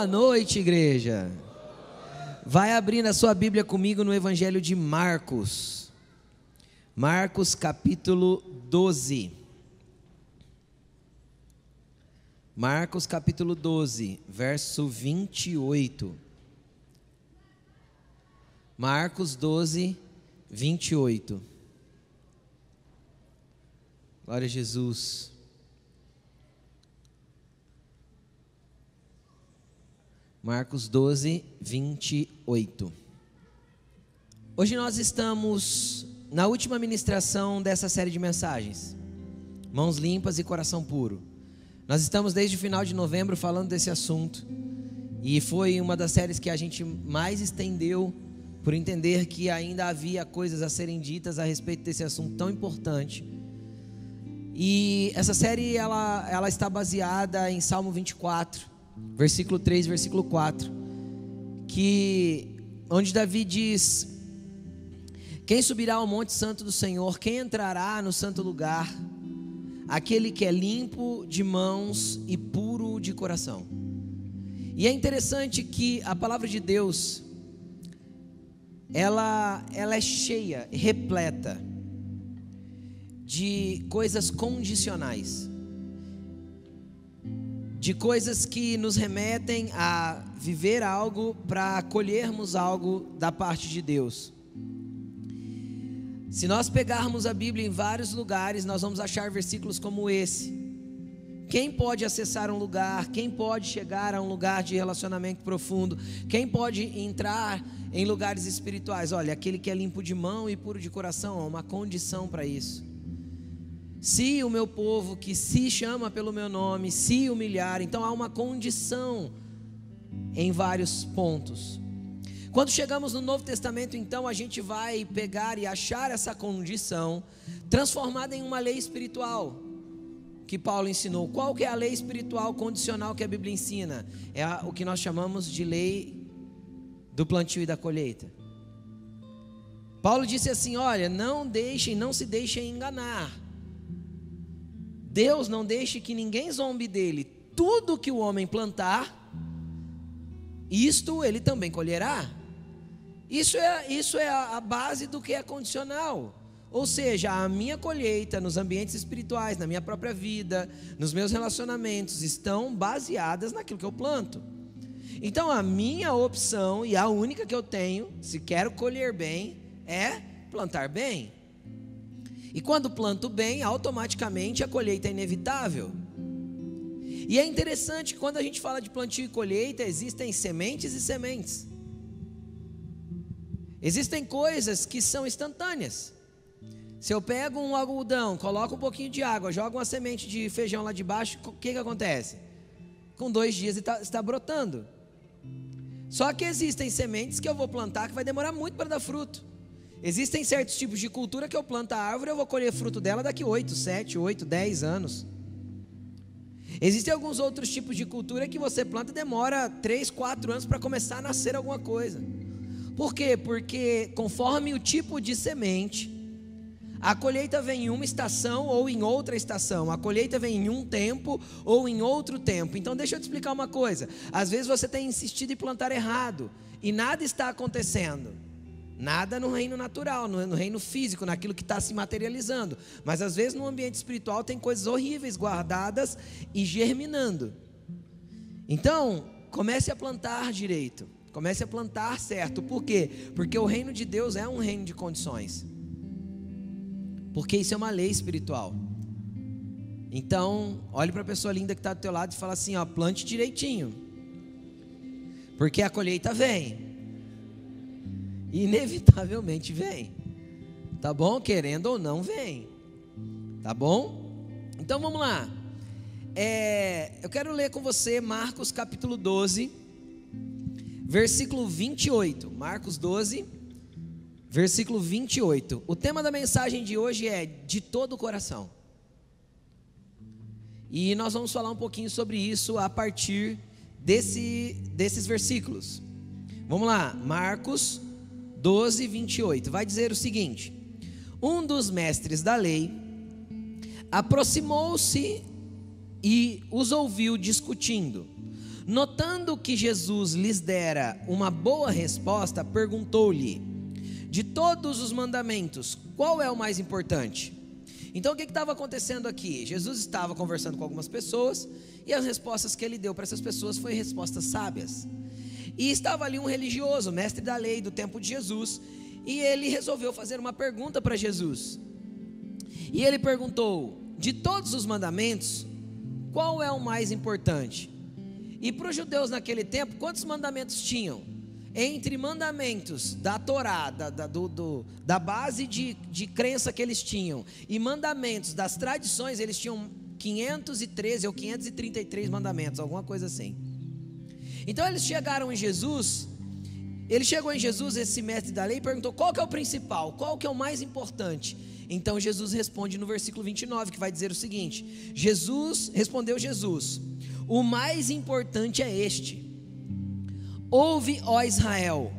Boa noite, igreja. Vai abrindo a sua Bíblia comigo no Evangelho de Marcos. Marcos capítulo 12. Marcos capítulo 12, verso 28. Marcos 12, 28. Glória a Jesus. Marcos 12, 28. Hoje nós estamos na última ministração dessa série de mensagens. Mãos limpas e coração puro. Nós estamos desde o final de novembro falando desse assunto. E foi uma das séries que a gente mais estendeu por entender que ainda havia coisas a serem ditas a respeito desse assunto tão importante. E essa série ela, ela está baseada em Salmo 24 versículo 3, versículo 4, que onde Davi diz: Quem subirá ao monte santo do Senhor? Quem entrará no santo lugar? Aquele que é limpo de mãos e puro de coração. E é interessante que a palavra de Deus ela ela é cheia, repleta de coisas condicionais de coisas que nos remetem a viver algo para colhermos algo da parte de Deus. Se nós pegarmos a Bíblia em vários lugares, nós vamos achar versículos como esse. Quem pode acessar um lugar? Quem pode chegar a um lugar de relacionamento profundo? Quem pode entrar em lugares espirituais? Olha, aquele que é limpo de mão e puro de coração, há uma condição para isso. Se o meu povo que se chama pelo meu nome se humilhar, então há uma condição em vários pontos. Quando chegamos no Novo Testamento, então a gente vai pegar e achar essa condição transformada em uma lei espiritual que Paulo ensinou. Qual que é a lei espiritual condicional que a Bíblia ensina? É o que nós chamamos de lei do plantio e da colheita. Paulo disse assim: "Olha, não deixem, não se deixem enganar. Deus não deixe que ninguém zombe dele. Tudo que o homem plantar, isto ele também colherá. Isso é, isso é a base do que é condicional. Ou seja, a minha colheita nos ambientes espirituais, na minha própria vida, nos meus relacionamentos, estão baseadas naquilo que eu planto. Então, a minha opção, e a única que eu tenho, se quero colher bem, é plantar bem. E quando planto bem, automaticamente a colheita é inevitável. E é interessante que quando a gente fala de plantio e colheita, existem sementes e sementes. Existem coisas que são instantâneas. Se eu pego um algodão, coloco um pouquinho de água, jogo uma semente de feijão lá de baixo, o que, que acontece? Com dois dias está, está brotando. Só que existem sementes que eu vou plantar que vai demorar muito para dar fruto. Existem certos tipos de cultura que eu planto a árvore eu vou colher fruto dela daqui 8, 7, 8, 10 anos. Existem alguns outros tipos de cultura que você planta e demora 3, 4 anos para começar a nascer alguma coisa. Por quê? Porque conforme o tipo de semente, a colheita vem em uma estação ou em outra estação. A colheita vem em um tempo ou em outro tempo. Então deixa eu te explicar uma coisa. Às vezes você tem insistido em plantar errado e nada está acontecendo. Nada no reino natural, no reino físico, naquilo que está se materializando. Mas às vezes no ambiente espiritual tem coisas horríveis guardadas e germinando. Então, comece a plantar direito. Comece a plantar certo. Por quê? Porque o reino de Deus é um reino de condições. Porque isso é uma lei espiritual. Então, olhe para a pessoa linda que está do teu lado e fala assim: ó, plante direitinho. Porque a colheita vem inevitavelmente vem. Tá bom? Querendo ou não, vem. Tá bom? Então vamos lá. É, eu quero ler com você Marcos capítulo 12, versículo 28. Marcos 12, versículo 28. O tema da mensagem de hoje é de todo o coração. E nós vamos falar um pouquinho sobre isso a partir desse, desses versículos. Vamos lá, Marcos 12, 28, vai dizer o seguinte: Um dos mestres da lei aproximou-se e os ouviu discutindo. Notando que Jesus lhes dera uma boa resposta, perguntou-lhe: De todos os mandamentos, qual é o mais importante? Então o que estava acontecendo aqui? Jesus estava conversando com algumas pessoas e as respostas que ele deu para essas pessoas foram respostas sábias. E estava ali um religioso, mestre da lei do tempo de Jesus, e ele resolveu fazer uma pergunta para Jesus. E ele perguntou: De todos os mandamentos, qual é o mais importante? E para os judeus naquele tempo, quantos mandamentos tinham? Entre mandamentos da Torá, da, da, do, do, da base de, de crença que eles tinham, e mandamentos das tradições, eles tinham 513 ou 533 mandamentos, alguma coisa assim. Então eles chegaram em Jesus, ele chegou em Jesus, esse mestre da lei, e perguntou: qual que é o principal, qual que é o mais importante? Então Jesus responde no versículo 29, que vai dizer o seguinte: Jesus, respondeu Jesus, o mais importante é este Ouve, ó Israel,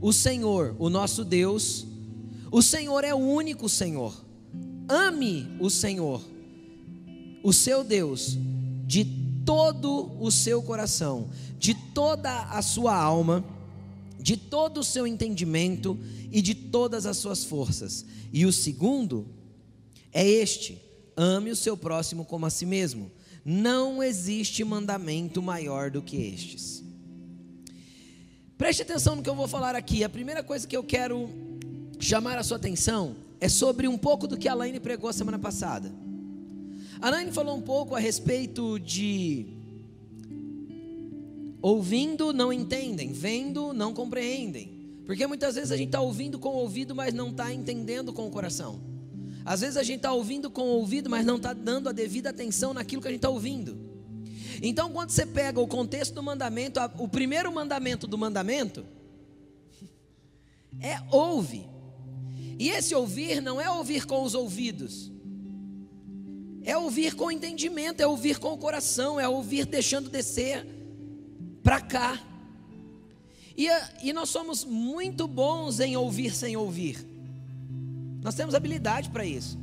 o Senhor, o nosso Deus, o Senhor é o único Senhor. Ame o Senhor, o seu Deus, de todo o seu coração, de toda a sua alma, de todo o seu entendimento e de todas as suas forças. E o segundo é este: ame o seu próximo como a si mesmo. Não existe mandamento maior do que estes. Preste atenção no que eu vou falar aqui. A primeira coisa que eu quero chamar a sua atenção é sobre um pouco do que a Laine pregou semana passada. A Laine falou um pouco a respeito de ouvindo não entendem, vendo não compreendem. Porque muitas vezes a gente está ouvindo com o ouvido, mas não está entendendo com o coração. Às vezes a gente está ouvindo com o ouvido, mas não está dando a devida atenção naquilo que a gente está ouvindo. Então, quando você pega o contexto do mandamento, o primeiro mandamento do mandamento é ouve. E esse ouvir não é ouvir com os ouvidos, é ouvir com entendimento, é ouvir com o coração, é ouvir deixando descer para cá. E, e nós somos muito bons em ouvir sem ouvir, nós temos habilidade para isso.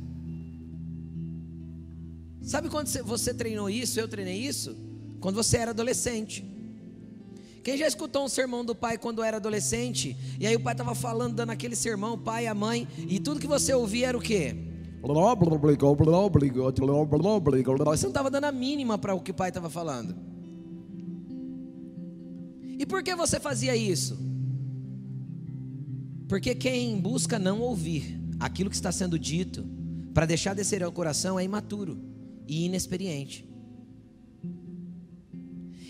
Sabe quando você treinou isso, eu treinei isso? Quando você era adolescente. Quem já escutou um sermão do pai quando era adolescente? E aí o pai estava falando, dando aquele sermão, o pai, a mãe, e tudo que você ouvia era o quê? Você não estava dando a mínima para o que o pai estava falando. E por que você fazia isso? Porque quem busca não ouvir aquilo que está sendo dito, para deixar descer ao coração, é imaturo e inexperiente.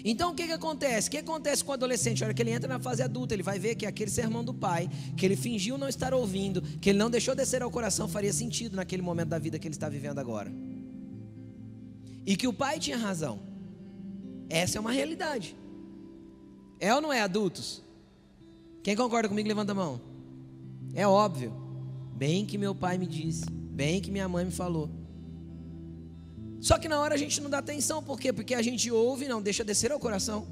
Então o que, que acontece? O que acontece com o adolescente? A hora que ele entra na fase adulta, ele vai ver que aquele sermão do pai, que ele fingiu não estar ouvindo, que ele não deixou descer ao coração, faria sentido naquele momento da vida que ele está vivendo agora. E que o pai tinha razão. Essa é uma realidade. É ou não é, adultos? Quem concorda comigo, levanta a mão. É óbvio. Bem que meu pai me disse, bem que minha mãe me falou. Só que na hora a gente não dá atenção, por quê? Porque a gente ouve e não deixa descer ao coração.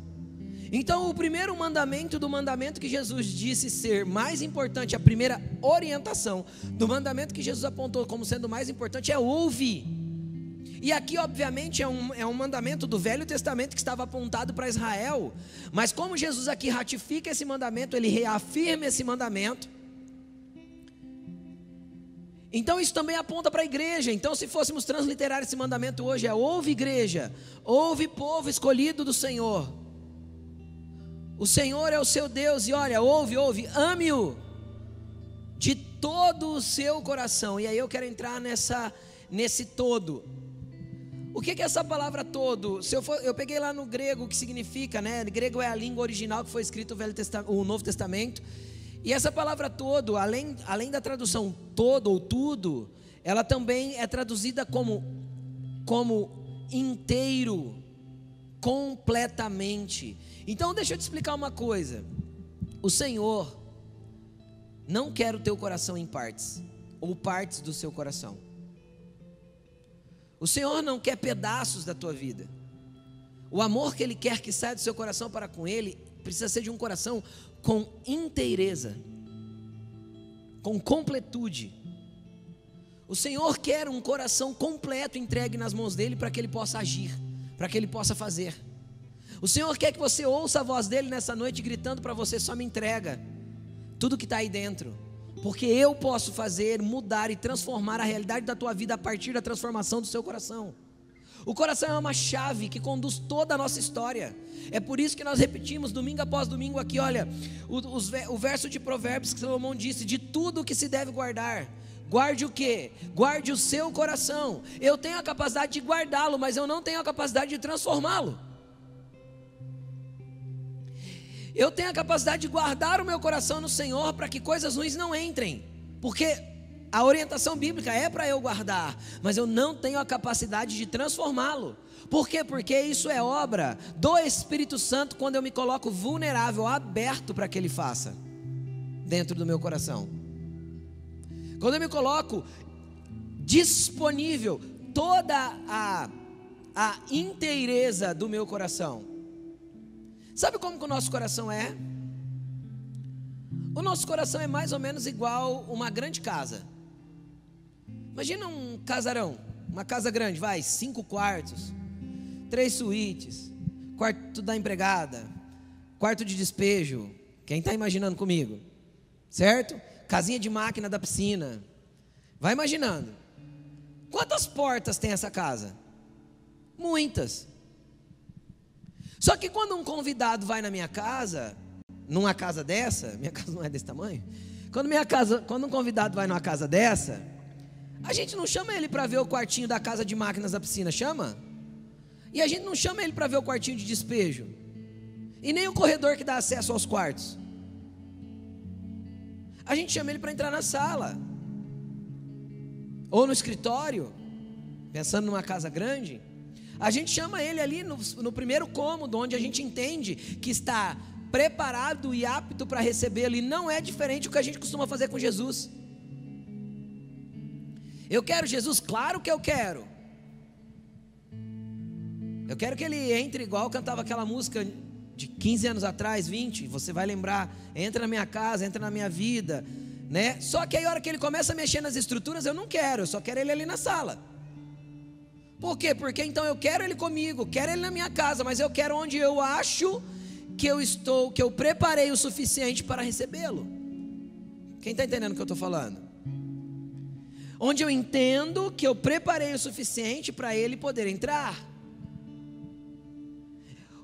Então, o primeiro mandamento do mandamento que Jesus disse ser mais importante, a primeira orientação do mandamento que Jesus apontou como sendo mais importante é ouvir. E aqui, obviamente, é um, é um mandamento do Velho Testamento que estava apontado para Israel, mas como Jesus aqui ratifica esse mandamento, ele reafirma esse mandamento então isso também aponta para a igreja. Então, se fôssemos transliterar esse mandamento hoje, é ouve igreja, ouve povo escolhido do Senhor. O Senhor é o seu Deus, e olha, ouve, ouve, ame-o de todo o seu coração. E aí eu quero entrar nessa, nesse todo. O que, é essa palavra todo? Se eu, for, eu peguei lá no grego que significa, né? O grego é a língua original que foi escrito o, Velho Testamento, o Novo Testamento. E essa palavra todo, além, além da tradução todo ou tudo, ela também é traduzida como, como inteiro, completamente. Então deixa eu te explicar uma coisa. O Senhor não quer o teu coração em partes, ou partes do seu coração. O Senhor não quer pedaços da tua vida. O amor que Ele quer que saia do seu coração para com Ele precisa ser de um coração com inteireza, com completude. O Senhor quer um coração completo entregue nas mãos dele para que ele possa agir, para que ele possa fazer. O Senhor quer que você ouça a voz dele nessa noite gritando para você: só me entrega tudo que está aí dentro, porque eu posso fazer, mudar e transformar a realidade da tua vida a partir da transformação do seu coração. O coração é uma chave que conduz toda a nossa história. É por isso que nós repetimos domingo após domingo aqui, olha, o, o verso de Provérbios que Salomão disse: de tudo que se deve guardar. Guarde o que? Guarde o seu coração. Eu tenho a capacidade de guardá-lo, mas eu não tenho a capacidade de transformá-lo. Eu tenho a capacidade de guardar o meu coração no Senhor para que coisas ruins não entrem, porque a orientação bíblica é para eu guardar, mas eu não tenho a capacidade de transformá-lo. Por quê? Porque isso é obra do Espírito Santo quando eu me coloco vulnerável, aberto para que ele faça dentro do meu coração. Quando eu me coloco disponível toda a a inteireza do meu coração Sabe como que o nosso coração é? O nosso coração é mais ou menos igual uma grande casa. Imagina um casarão, uma casa grande, vai, cinco quartos, três suítes, quarto da empregada, quarto de despejo. Quem está imaginando comigo? Certo? Casinha de máquina da piscina. Vai imaginando. Quantas portas tem essa casa? Muitas. Só que quando um convidado vai na minha casa, numa casa dessa, minha casa não é desse tamanho. Quando minha casa, quando um convidado vai numa casa dessa, a gente não chama ele para ver o quartinho da casa de máquinas da piscina, chama? E a gente não chama ele para ver o quartinho de despejo. E nem o corredor que dá acesso aos quartos. A gente chama ele para entrar na sala. Ou no escritório, pensando numa casa grande. A gente chama ele ali no, no primeiro cômodo, onde a gente entende que está preparado e apto para recebê-lo, e não é diferente do que a gente costuma fazer com Jesus. Eu quero Jesus, claro que eu quero. Eu quero que ele entre igual cantava aquela música de 15 anos atrás, 20, você vai lembrar, entra na minha casa, entra na minha vida, né? Só que aí a hora que ele começa a mexer nas estruturas, eu não quero, eu só quero ele ali na sala. Por quê? Porque então eu quero ele comigo, quero ele na minha casa, mas eu quero onde eu acho que eu estou, que eu preparei o suficiente para recebê-lo. Quem está entendendo o que eu estou falando? Onde eu entendo que eu preparei o suficiente para ele poder entrar.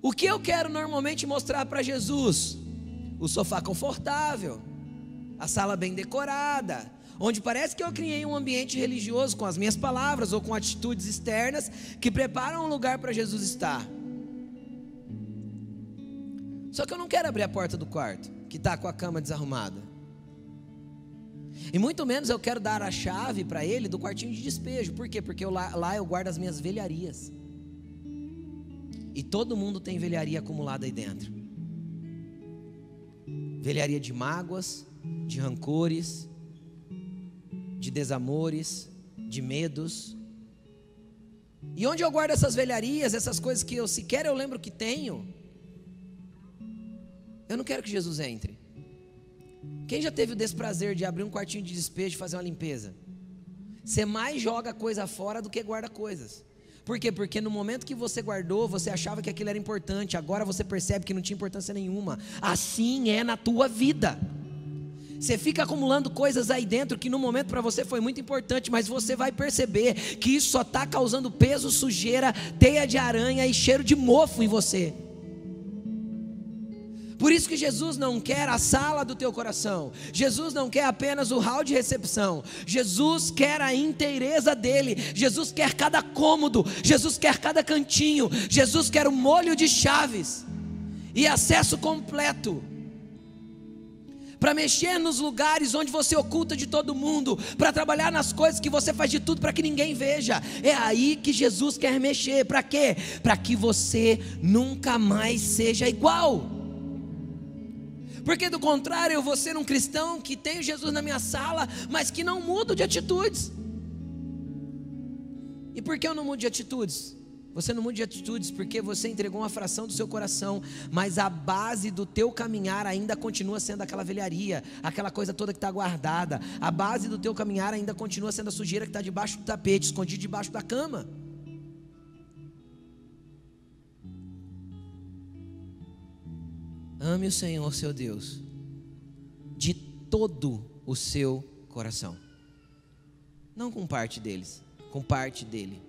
O que eu quero normalmente mostrar para Jesus? O sofá confortável, a sala bem decorada, onde parece que eu criei um ambiente religioso com as minhas palavras ou com atitudes externas que preparam um lugar para Jesus estar. Só que eu não quero abrir a porta do quarto, que está com a cama desarrumada. E muito menos eu quero dar a chave para ele do quartinho de despejo. Por quê? Porque eu, lá, lá eu guardo as minhas velharias. E todo mundo tem velharia acumulada aí dentro. Velharia de mágoas, de rancores, de desamores, de medos. E onde eu guardo essas velharias, essas coisas que eu sequer eu lembro que tenho, eu não quero que Jesus entre. Quem já teve o desprazer de abrir um quartinho de despejo e fazer uma limpeza? Você mais joga coisa fora do que guarda coisas. Por quê? Porque no momento que você guardou, você achava que aquilo era importante, agora você percebe que não tinha importância nenhuma. Assim é na tua vida. Você fica acumulando coisas aí dentro que no momento para você foi muito importante, mas você vai perceber que isso só está causando peso, sujeira, teia de aranha e cheiro de mofo em você. Por isso que Jesus não quer a sala do teu coração. Jesus não quer apenas o hall de recepção. Jesus quer a inteireza dele. Jesus quer cada cômodo. Jesus quer cada cantinho. Jesus quer o molho de chaves e acesso completo para mexer nos lugares onde você oculta de todo mundo, para trabalhar nas coisas que você faz de tudo para que ninguém veja. É aí que Jesus quer mexer. Para quê? Para que você nunca mais seja igual. Porque do contrário, eu vou ser um cristão que tem Jesus na minha sala, mas que não mudo de atitudes. E por que eu não mudo de atitudes? Você não muda de atitudes porque você entregou uma fração do seu coração, mas a base do teu caminhar ainda continua sendo aquela velharia, aquela coisa toda que está guardada. A base do teu caminhar ainda continua sendo a sujeira que está debaixo do tapete, escondido debaixo da cama. Ame o Senhor seu Deus de todo o seu coração. Não com parte deles, com parte dele.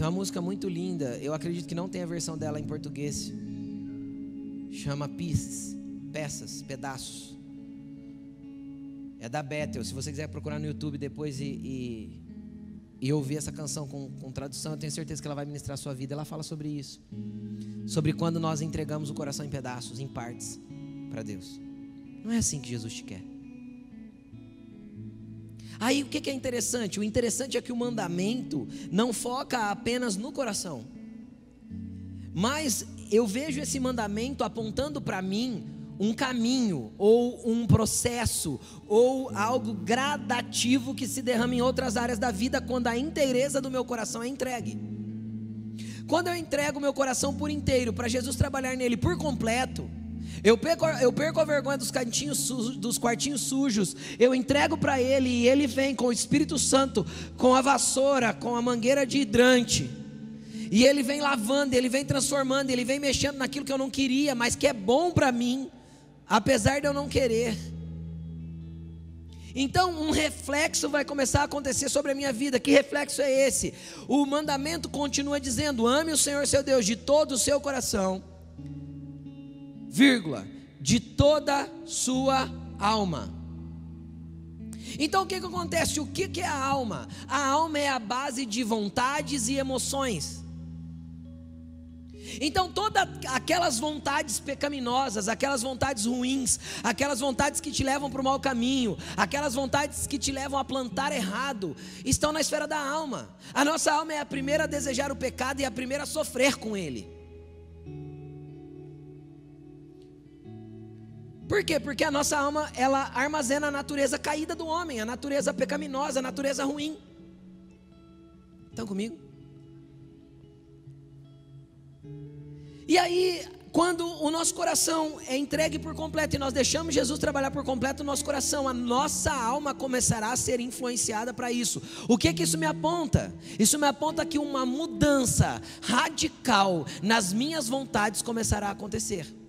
Tem uma música muito linda, eu acredito que não tem a versão dela em português. Chama Pieces, peças, pedaços. É da Bethel. Se você quiser procurar no YouTube depois e, e, e ouvir essa canção com, com, tradução, eu tenho certeza que ela vai ministrar a sua vida. Ela fala sobre isso. Sobre quando nós entregamos o coração em pedaços, em partes, para Deus. Não é assim que Jesus te quer. Aí o que é interessante? O interessante é que o mandamento não foca apenas no coração, mas eu vejo esse mandamento apontando para mim um caminho, ou um processo, ou algo gradativo que se derrama em outras áreas da vida quando a inteireza do meu coração é entregue. Quando eu entrego meu coração por inteiro para Jesus trabalhar nele por completo, eu perco, eu perco a vergonha dos, cantinhos sujos, dos quartinhos sujos. Eu entrego para Ele e Ele vem com o Espírito Santo, com a vassoura, com a mangueira de hidrante. E Ele vem lavando, Ele vem transformando, Ele vem mexendo naquilo que eu não queria, mas que é bom para mim, apesar de eu não querer. Então, um reflexo vai começar a acontecer sobre a minha vida. Que reflexo é esse? O mandamento continua dizendo: ame o Senhor seu Deus de todo o seu coração vírgula, de toda sua alma. Então o que, que acontece? O que, que é a alma? A alma é a base de vontades e emoções. Então, todas aquelas vontades pecaminosas, aquelas vontades ruins, aquelas vontades que te levam para o mau caminho, aquelas vontades que te levam a plantar errado, estão na esfera da alma. A nossa alma é a primeira a desejar o pecado e a primeira a sofrer com ele. Por quê? Porque a nossa alma, ela armazena a natureza caída do homem, a natureza pecaminosa, a natureza ruim. Estão comigo? E aí, quando o nosso coração é entregue por completo e nós deixamos Jesus trabalhar por completo o nosso coração, a nossa alma começará a ser influenciada para isso. O que que isso me aponta? Isso me aponta que uma mudança radical nas minhas vontades começará a acontecer.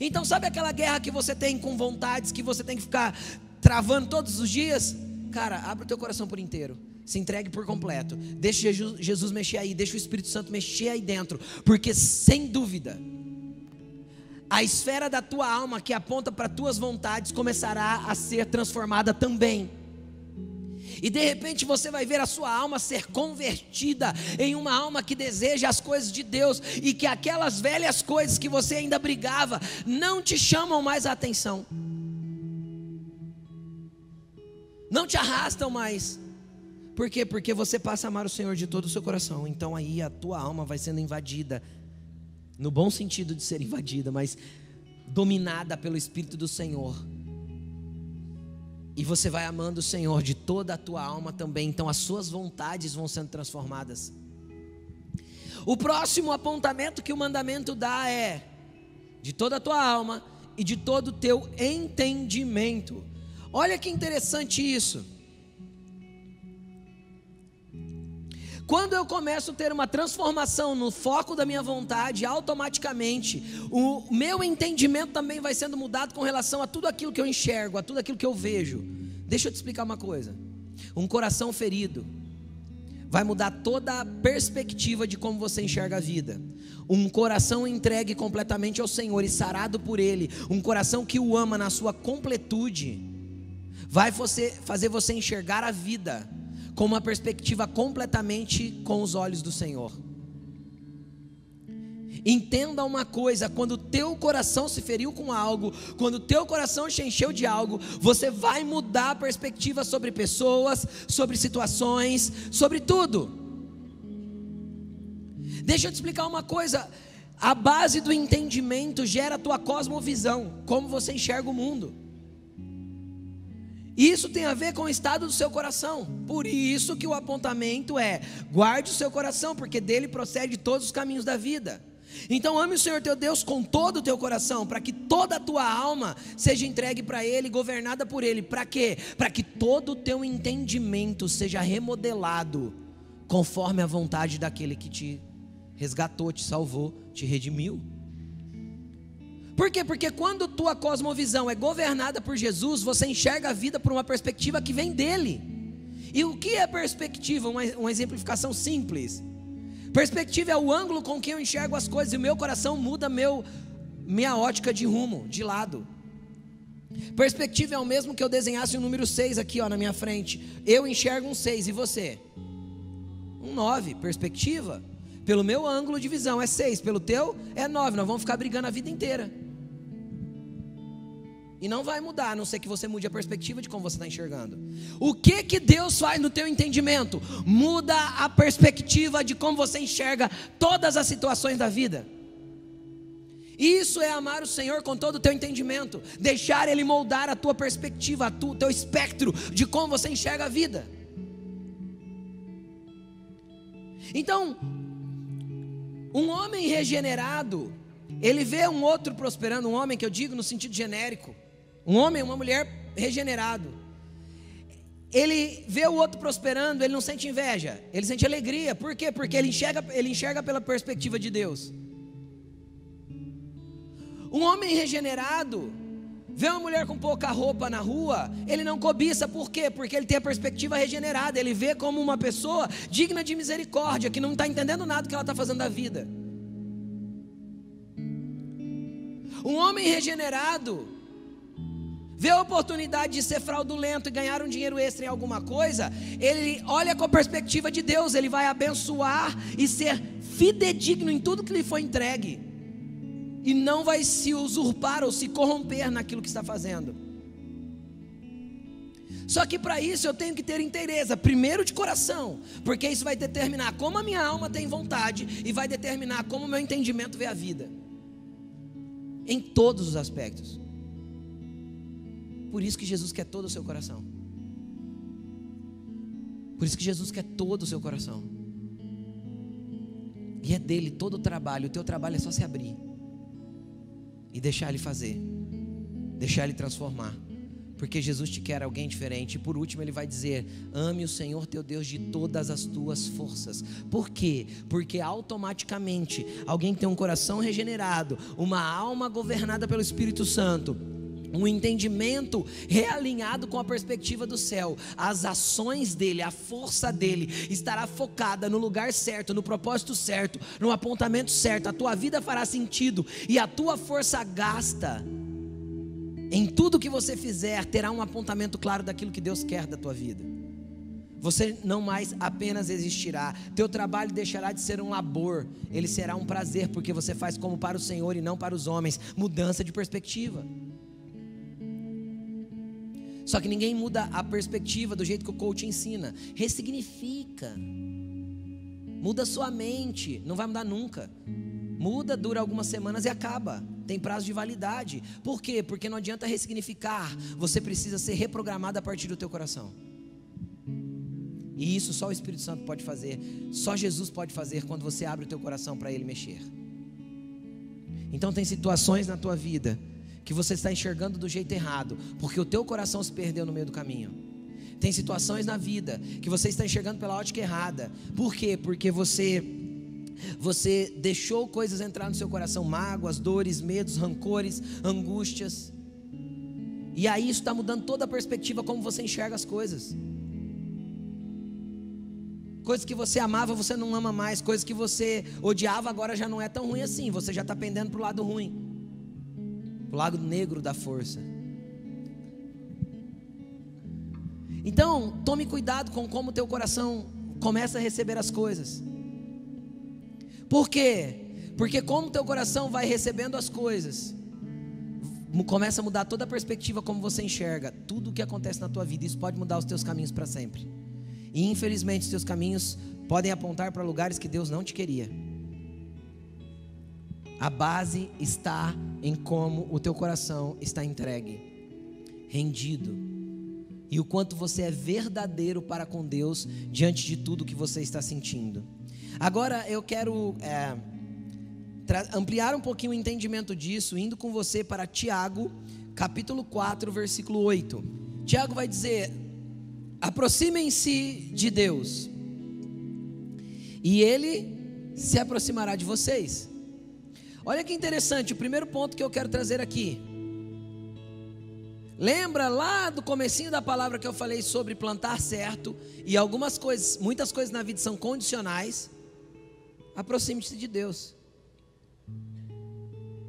Então, sabe aquela guerra que você tem com vontades, que você tem que ficar travando todos os dias? Cara, abre o teu coração por inteiro. Se entregue por completo. Deixa Jesus mexer aí, deixa o Espírito Santo mexer aí dentro, porque sem dúvida, a esfera da tua alma que aponta para tuas vontades começará a ser transformada também. E de repente você vai ver a sua alma ser convertida em uma alma que deseja as coisas de Deus e que aquelas velhas coisas que você ainda brigava não te chamam mais a atenção. Não te arrastam mais. Por quê? Porque você passa a amar o Senhor de todo o seu coração. Então aí a tua alma vai sendo invadida, no bom sentido de ser invadida, mas dominada pelo Espírito do Senhor. E você vai amando o Senhor de toda a tua alma também, então as suas vontades vão sendo transformadas. O próximo apontamento que o mandamento dá é de toda a tua alma e de todo o teu entendimento. Olha que interessante isso. Quando eu começo a ter uma transformação no foco da minha vontade, automaticamente o meu entendimento também vai sendo mudado com relação a tudo aquilo que eu enxergo, a tudo aquilo que eu vejo. Deixa eu te explicar uma coisa. Um coração ferido vai mudar toda a perspectiva de como você enxerga a vida. Um coração entregue completamente ao Senhor e sarado por Ele, um coração que o ama na sua completude, vai você, fazer você enxergar a vida com uma perspectiva completamente com os olhos do Senhor. Entenda uma coisa: quando teu coração se feriu com algo, quando teu coração se encheu de algo, você vai mudar a perspectiva sobre pessoas, sobre situações, sobre tudo. Deixa eu te explicar uma coisa: a base do entendimento gera a tua cosmovisão, como você enxerga o mundo. Isso tem a ver com o estado do seu coração. Por isso que o apontamento é: guarde o seu coração, porque dele procede todos os caminhos da vida. Então ame o Senhor teu Deus com todo o teu coração, para que toda a tua alma seja entregue para Ele, governada por Ele. Para quê? Para que todo o teu entendimento seja remodelado conforme a vontade daquele que te resgatou, te salvou, te redimiu. Por quê? Porque quando tua cosmovisão é governada por Jesus, você enxerga a vida por uma perspectiva que vem dele. E o que é perspectiva? Uma, uma exemplificação simples. Perspectiva é o ângulo com que eu enxergo as coisas e o meu coração muda meu, minha ótica de rumo, de lado. Perspectiva é o mesmo que eu desenhasse o número 6 aqui ó, na minha frente. Eu enxergo um 6 e você? Um 9. Perspectiva. Pelo meu ângulo de visão é 6, pelo teu é 9. Nós vamos ficar brigando a vida inteira. E não vai mudar, a não ser que você mude a perspectiva de como você está enxergando. O que que Deus faz no teu entendimento? Muda a perspectiva de como você enxerga todas as situações da vida. Isso é amar o Senhor com todo o teu entendimento, deixar Ele moldar a tua perspectiva, o teu espectro de como você enxerga a vida. Então, um homem regenerado, ele vê um outro prosperando, um homem que eu digo no sentido genérico, um homem, uma mulher regenerado. Ele vê o outro prosperando, ele não sente inveja, ele sente alegria. Por quê? Porque ele enxerga, ele enxerga pela perspectiva de Deus. Um homem regenerado vê uma mulher com pouca roupa na rua, ele não cobiça, por quê? Porque ele tem a perspectiva regenerada, ele vê como uma pessoa digna de misericórdia, que não está entendendo nada do que ela está fazendo da vida. Um homem regenerado vê a oportunidade de ser fraudulento e ganhar um dinheiro extra em alguma coisa, ele olha com a perspectiva de Deus, ele vai abençoar e ser fidedigno em tudo que lhe foi entregue, e não vai se usurpar ou se corromper naquilo que está fazendo. Só que para isso eu tenho que ter inteireza, primeiro de coração, porque isso vai determinar como a minha alma tem vontade e vai determinar como o meu entendimento vê a vida, em todos os aspectos por isso que Jesus quer todo o seu coração. Por isso que Jesus quer todo o seu coração. E é dele todo o trabalho. O teu trabalho é só se abrir e deixar ele fazer, deixar ele transformar. Porque Jesus te quer alguém diferente. E por último, ele vai dizer: ame o Senhor teu Deus de todas as tuas forças. Por quê? Porque automaticamente alguém que tem um coração regenerado, uma alma governada pelo Espírito Santo, um entendimento realinhado com a perspectiva do céu. As ações dele, a força dele estará focada no lugar certo, no propósito certo, no apontamento certo. A tua vida fará sentido e a tua força gasta em tudo que você fizer terá um apontamento claro daquilo que Deus quer da tua vida. Você não mais apenas existirá, teu trabalho deixará de ser um labor, ele será um prazer, porque você faz como para o Senhor e não para os homens. Mudança de perspectiva. Só que ninguém muda a perspectiva do jeito que o coach ensina. Ressignifica. Muda sua mente. Não vai mudar nunca. Muda, dura algumas semanas e acaba. Tem prazo de validade. Por quê? Porque não adianta ressignificar. Você precisa ser reprogramado a partir do teu coração. E isso só o Espírito Santo pode fazer. Só Jesus pode fazer quando você abre o teu coração para Ele mexer. Então tem situações na tua vida que você está enxergando do jeito errado, porque o teu coração se perdeu no meio do caminho. Tem situações na vida que você está enxergando pela ótica errada. Por quê? Porque você você deixou coisas entrar no seu coração, mágoas, dores, medos, rancores, angústias. E aí isso está mudando toda a perspectiva como você enxerga as coisas. Coisas que você amava, você não ama mais. Coisas que você odiava, agora já não é tão ruim assim. Você já está pendendo para o lado ruim o lago negro da força. Então, tome cuidado com como teu coração começa a receber as coisas. Por quê? Porque como teu coração vai recebendo as coisas, começa a mudar toda a perspectiva como você enxerga tudo o que acontece na tua vida. Isso pode mudar os teus caminhos para sempre. E infelizmente os teus caminhos podem apontar para lugares que Deus não te queria. A base está em como o teu coração está entregue, rendido, e o quanto você é verdadeiro para com Deus diante de tudo que você está sentindo. Agora eu quero é, ampliar um pouquinho o entendimento disso, indo com você para Tiago, capítulo 4, versículo 8. Tiago vai dizer: aproximem-se de Deus, e Ele se aproximará de vocês. Olha que interessante, o primeiro ponto que eu quero trazer aqui. Lembra lá do comecinho da palavra que eu falei sobre plantar certo e algumas coisas, muitas coisas na vida são condicionais. Aproxime-se de Deus.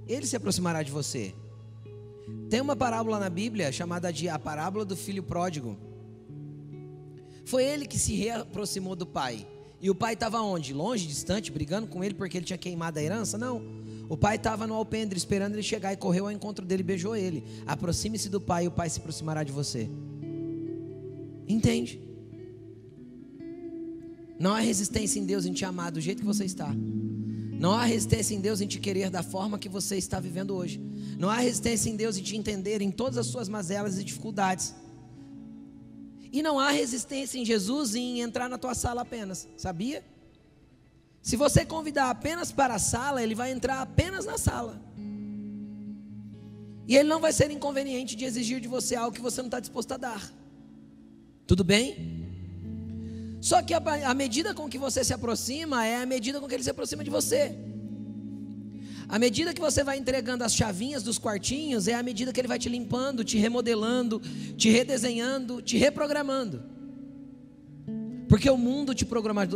Ele se aproximará de você. Tem uma parábola na Bíblia chamada de a parábola do filho pródigo. Foi ele que se reaproximou do pai. E o pai estava onde? Longe, distante, brigando com ele porque ele tinha queimado a herança? Não. O pai estava no alpendre esperando ele chegar e correu ao encontro dele e beijou ele. Aproxime-se do pai e o pai se aproximará de você. Entende? Não há resistência em Deus em te amar do jeito que você está. Não há resistência em Deus em te querer da forma que você está vivendo hoje. Não há resistência em Deus em te entender em todas as suas mazelas e dificuldades. E não há resistência em Jesus em entrar na tua sala apenas, sabia? Se você convidar apenas para a sala, ele vai entrar apenas na sala. E ele não vai ser inconveniente de exigir de você algo que você não está disposto a dar. Tudo bem? Só que a, a medida com que você se aproxima é a medida com que ele se aproxima de você. À medida que você vai entregando as chavinhas dos quartinhos, é a medida que ele vai te limpando, te remodelando, te redesenhando, te reprogramando. Porque o mundo te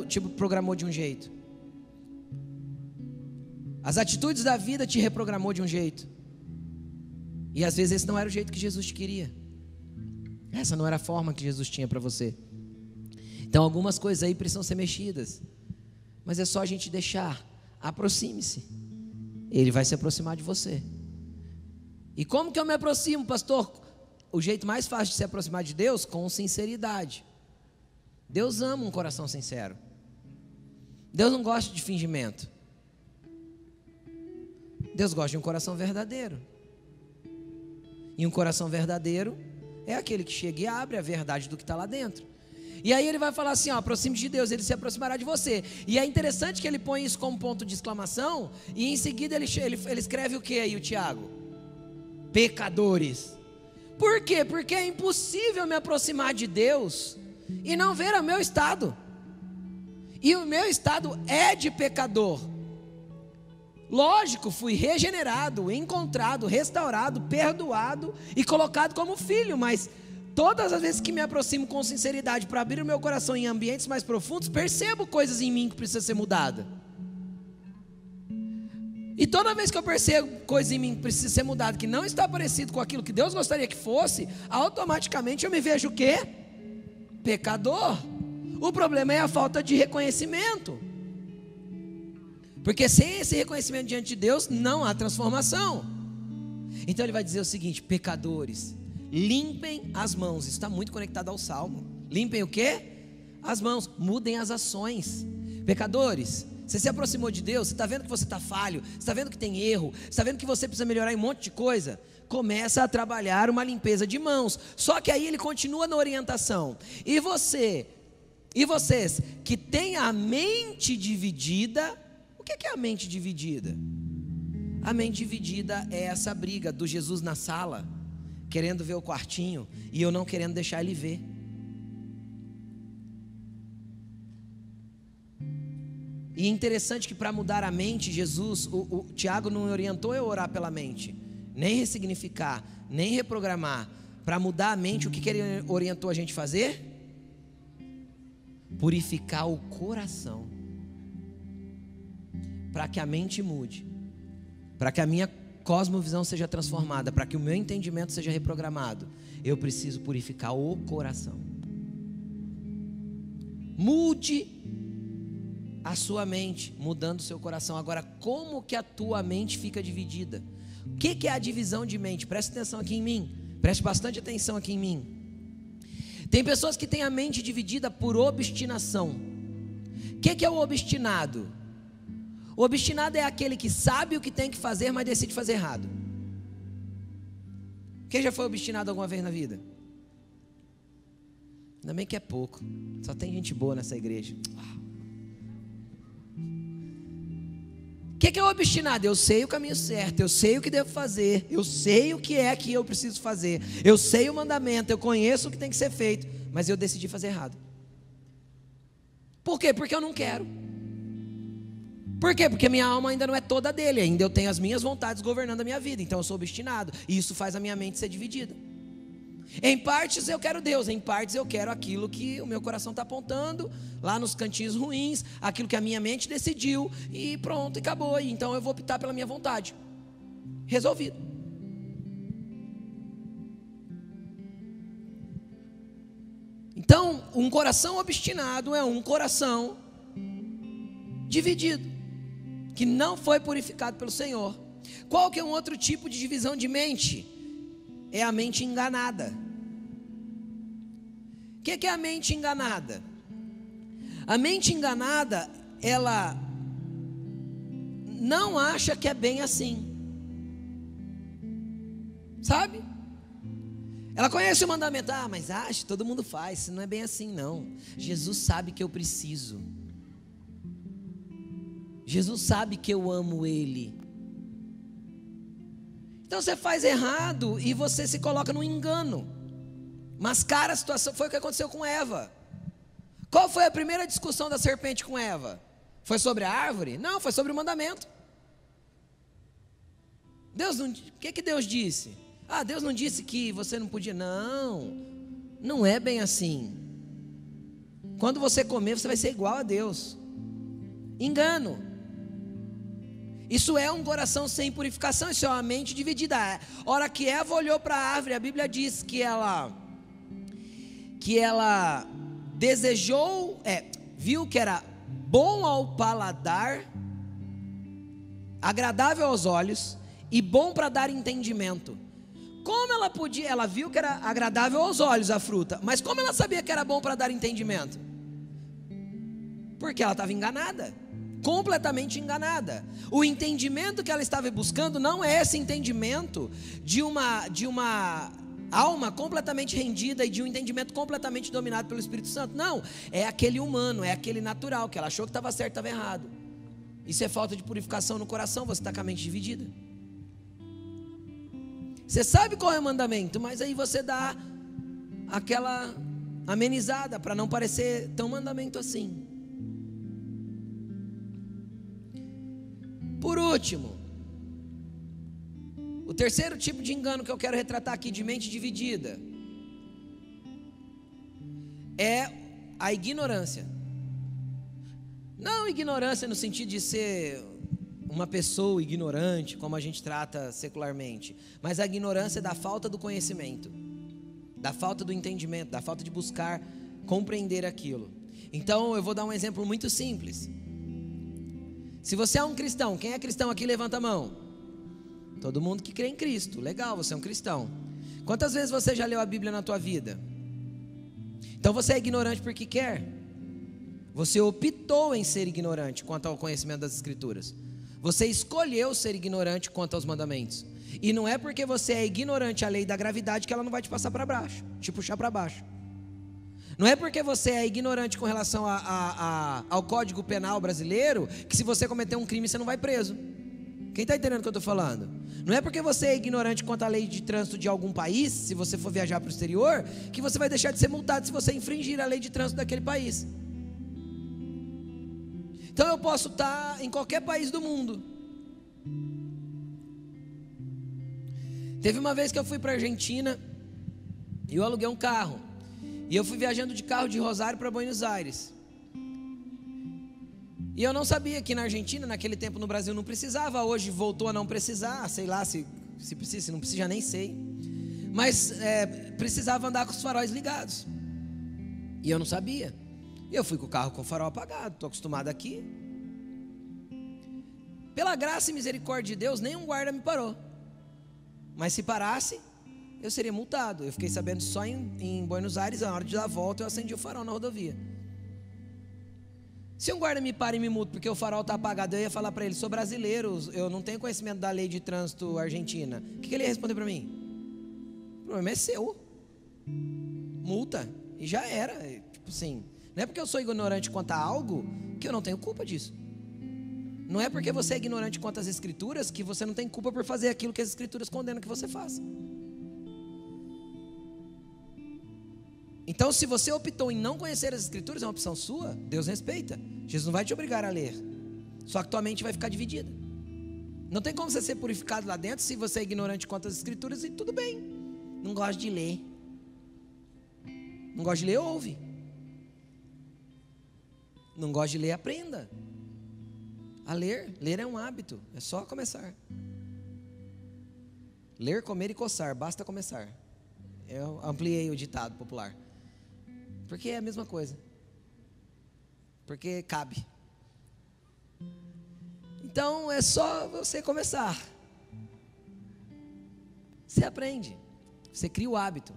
te programou de um jeito. As atitudes da vida te reprogramou de um jeito. E às vezes esse não era o jeito que Jesus te queria. Essa não era a forma que Jesus tinha para você. Então algumas coisas aí precisam ser mexidas. Mas é só a gente deixar. Aproxime-se. Ele vai se aproximar de você. E como que eu me aproximo, pastor? O jeito mais fácil de se aproximar de Deus com sinceridade. Deus ama um coração sincero. Deus não gosta de fingimento. Deus gosta de um coração verdadeiro. E um coração verdadeiro é aquele que chega e abre a verdade do que está lá dentro. E aí ele vai falar assim: ó, aproxime de Deus, ele se aproximará de você. E é interessante que ele põe isso como ponto de exclamação, e em seguida ele, ele, ele escreve o que aí, o Tiago? Pecadores. Por quê? Porque é impossível me aproximar de Deus e não ver o meu estado. E o meu estado é de pecador. Lógico, fui regenerado, encontrado, restaurado, perdoado e colocado como filho, mas todas as vezes que me aproximo com sinceridade para abrir o meu coração em ambientes mais profundos, percebo coisas em mim que precisam ser mudadas. E toda vez que eu percebo coisas em mim que precisam ser mudadas, que não está parecido com aquilo que Deus gostaria que fosse, automaticamente eu me vejo o quê? Pecador. O problema é a falta de reconhecimento. Porque sem esse reconhecimento diante de Deus, não há transformação. Então ele vai dizer o seguinte: pecadores, limpem as mãos. Isso está muito conectado ao salmo. Limpem o que? As mãos. Mudem as ações. Pecadores, você se aproximou de Deus, você está vendo que você está falho, você está vendo que tem erro, você está vendo que você precisa melhorar em um monte de coisa. Começa a trabalhar uma limpeza de mãos. Só que aí ele continua na orientação. E você, e vocês que têm a mente dividida, que é a mente dividida? A mente dividida é essa briga do Jesus na sala, querendo ver o quartinho e eu não querendo deixar ele ver. E interessante que para mudar a mente, Jesus, o, o Tiago não orientou eu orar pela mente, nem ressignificar, nem reprogramar. Para mudar a mente, o que, que ele orientou a gente fazer? Purificar o coração para que a mente mude, para que a minha cosmovisão seja transformada, para que o meu entendimento seja reprogramado, eu preciso purificar o coração. Mude a sua mente, mudando o seu coração. Agora, como que a tua mente fica dividida? O que, que é a divisão de mente? Preste atenção aqui em mim. Preste bastante atenção aqui em mim. Tem pessoas que têm a mente dividida por obstinação. O que, que é o obstinado? O obstinado é aquele que sabe o que tem que fazer, mas decide fazer errado. Quem já foi obstinado alguma vez na vida? Ainda bem que é pouco. Só tem gente boa nessa igreja. O que, que é o obstinado? Eu sei o caminho certo, eu sei o que devo fazer, eu sei o que é que eu preciso fazer, eu sei o mandamento, eu conheço o que tem que ser feito, mas eu decidi fazer errado. Por quê? Porque eu não quero. Por quê? Porque minha alma ainda não é toda dele, ainda eu tenho as minhas vontades governando a minha vida, então eu sou obstinado, e isso faz a minha mente ser dividida. Em partes eu quero Deus, em partes eu quero aquilo que o meu coração está apontando, lá nos cantinhos ruins, aquilo que a minha mente decidiu, e pronto, e acabou. Então eu vou optar pela minha vontade. Resolvido. Então, um coração obstinado é um coração dividido que não foi purificado pelo Senhor. Qual que é um outro tipo de divisão de mente? É a mente enganada. O que, que é a mente enganada? A mente enganada, ela não acha que é bem assim. Sabe? Ela conhece o mandamento, ah, mas acha, todo mundo faz, não é bem assim não. Jesus sabe que eu preciso. Jesus sabe que eu amo Ele. Então você faz errado e você se coloca no engano. Mascara a situação. Foi o que aconteceu com Eva. Qual foi a primeira discussão da serpente com Eva? Foi sobre a árvore? Não, foi sobre o mandamento. Deus não, o que, que Deus disse? Ah, Deus não disse que você não podia. Não, não é bem assim. Quando você comer, você vai ser igual a Deus. Engano. Isso é um coração sem purificação, isso é uma mente dividida. A hora que Eva olhou para a árvore, a Bíblia diz que ela que ela desejou, é, viu que era bom ao paladar, agradável aos olhos e bom para dar entendimento. Como ela podia, ela viu que era agradável aos olhos a fruta, mas como ela sabia que era bom para dar entendimento? Porque ela estava enganada completamente enganada. O entendimento que ela estava buscando não é esse entendimento de uma de uma alma completamente rendida e de um entendimento completamente dominado pelo Espírito Santo. Não, é aquele humano, é aquele natural que ela achou que estava certo, estava errado. Isso é falta de purificação no coração, você está com a mente dividida. Você sabe qual é o mandamento, mas aí você dá aquela amenizada para não parecer tão mandamento assim. Por último, o terceiro tipo de engano que eu quero retratar aqui de mente dividida é a ignorância. Não ignorância no sentido de ser uma pessoa ignorante, como a gente trata secularmente, mas a ignorância da falta do conhecimento, da falta do entendimento, da falta de buscar compreender aquilo. Então eu vou dar um exemplo muito simples. Se você é um cristão, quem é cristão aqui, levanta a mão. Todo mundo que crê em Cristo. Legal, você é um cristão. Quantas vezes você já leu a Bíblia na tua vida? Então você é ignorante porque quer. Você optou em ser ignorante quanto ao conhecimento das Escrituras. Você escolheu ser ignorante quanto aos mandamentos. E não é porque você é ignorante à lei da gravidade que ela não vai te passar para baixo, te puxar para baixo. Não é porque você é ignorante com relação a, a, a, ao Código Penal brasileiro que se você cometer um crime você não vai preso. Quem está entendendo o que eu estou falando? Não é porque você é ignorante quanto à lei de trânsito de algum país, se você for viajar para o exterior, que você vai deixar de ser multado se você infringir a lei de trânsito daquele país. Então eu posso estar tá em qualquer país do mundo. Teve uma vez que eu fui para a Argentina e eu aluguei um carro. E eu fui viajando de carro de Rosário para Buenos Aires. E eu não sabia que na Argentina, naquele tempo no Brasil, não precisava, hoje voltou a não precisar, sei lá se, se precisa, se não precisa, nem sei. Mas é, precisava andar com os faróis ligados. E eu não sabia. E eu fui com o carro com o farol apagado, estou acostumado aqui. Pela graça e misericórdia de Deus, nenhum guarda me parou. Mas se parasse, eu seria multado. Eu fiquei sabendo só em, em Buenos Aires, na hora de dar a volta, eu acendi o farol na rodovia. Se um guarda me para e me multa porque o farol está apagado, eu ia falar para ele: sou brasileiro, eu não tenho conhecimento da lei de trânsito argentina. O que, que ele ia responder para mim? O problema é seu. Multa. E já era. Tipo assim, não é porque eu sou ignorante quanto a algo que eu não tenho culpa disso. Não é porque você é ignorante quanto às escrituras que você não tem culpa por fazer aquilo que as escrituras condenam que você faça. Então, se você optou em não conhecer as Escrituras, é uma opção sua, Deus respeita. Jesus não vai te obrigar a ler. Só que tua mente vai ficar dividida. Não tem como você ser purificado lá dentro se você é ignorante quanto às escrituras e tudo bem. Não gosta de ler. Não gosta de ler, ouve. Não gosta de ler, aprenda. A ler, ler é um hábito, é só começar. Ler, comer e coçar, basta começar. Eu ampliei o ditado popular. Porque é a mesma coisa. Porque cabe. Então é só você começar. Você aprende. Você cria o hábito.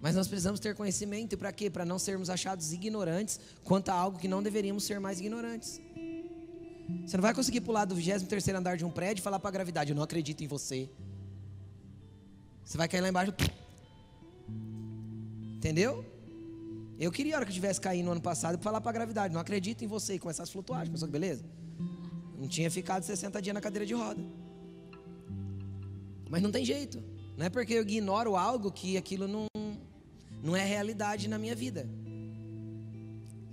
Mas nós precisamos ter conhecimento para quê? Para não sermos achados ignorantes quanto a algo que não deveríamos ser mais ignorantes. Você não vai conseguir pular do 23 andar de um prédio e falar para a gravidade: Eu não acredito em você. Você vai cair lá embaixo. Entendeu? Eu queria, a hora que eu tivesse caído no ano passado, falar para a gravidade: Não acredito em você e começar a flutuar. Pensou beleza? Não tinha ficado 60 dias na cadeira de roda. Mas não tem jeito. Não é porque eu ignoro algo que aquilo não, não é realidade na minha vida.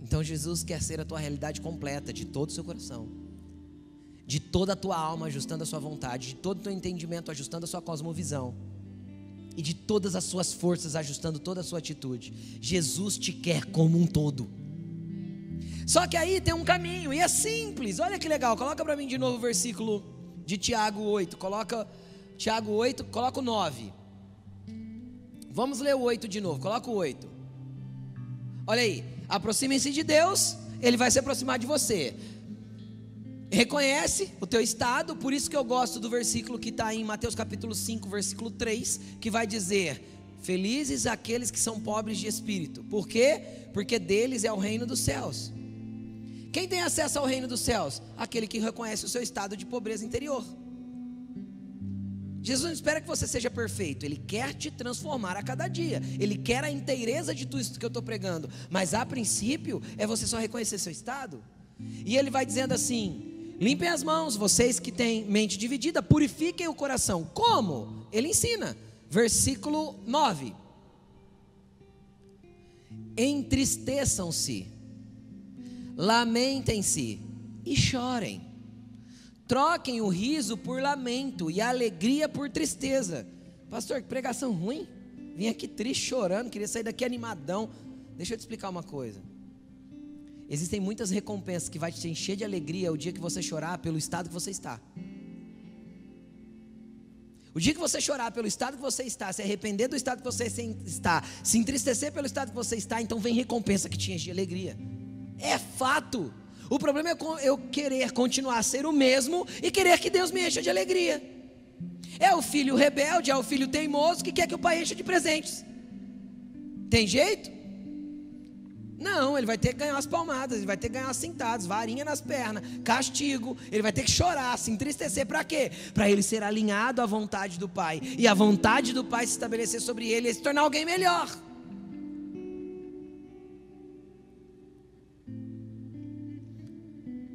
Então Jesus quer ser a tua realidade completa, de todo o seu coração, de toda a tua alma, ajustando a sua vontade, de todo o teu entendimento, ajustando a sua cosmovisão, e de todas as suas forças, ajustando toda a sua atitude. Jesus te quer como um todo. Só que aí tem um caminho, e é simples, olha que legal, coloca para mim de novo o versículo de Tiago 8, coloca Tiago 8, coloca o 9. Vamos ler o 8 de novo. Coloca o 8. Olha aí. Aproximem-se de Deus, Ele vai se aproximar de você. Reconhece o teu estado, por isso que eu gosto do versículo que está em Mateus capítulo 5, versículo 3, que vai dizer: Felizes aqueles que são pobres de espírito. Por quê? Porque deles é o reino dos céus. Quem tem acesso ao reino dos céus? Aquele que reconhece o seu estado de pobreza interior. Jesus não espera que você seja perfeito, Ele quer te transformar a cada dia, Ele quer a inteireza de tudo isso que eu estou pregando, mas a princípio é você só reconhecer seu estado, e Ele vai dizendo assim: limpem as mãos, vocês que têm mente dividida, purifiquem o coração. Como? Ele ensina, versículo 9: entristeçam-se, lamentem-se e chorem. Troquem o riso por lamento e a alegria por tristeza. Pastor, que pregação ruim. Vim aqui triste, chorando, queria sair daqui animadão. Deixa eu te explicar uma coisa. Existem muitas recompensas que vai te encher de alegria o dia que você chorar pelo estado que você está. O dia que você chorar pelo estado que você está, se arrepender do estado que você está, se entristecer pelo estado que você está, então vem recompensa que te enche de alegria. É fato. O problema é eu querer continuar a ser o mesmo e querer que Deus me encha de alegria. É o filho rebelde, é o filho teimoso que quer que o pai encha de presentes. Tem jeito? Não, ele vai ter que ganhar umas palmadas, ele vai ter que ganhar umas cintadas, varinha nas pernas, castigo, ele vai ter que chorar, se entristecer para quê? Para ele ser alinhado à vontade do pai e a vontade do pai se estabelecer sobre ele e se tornar alguém melhor.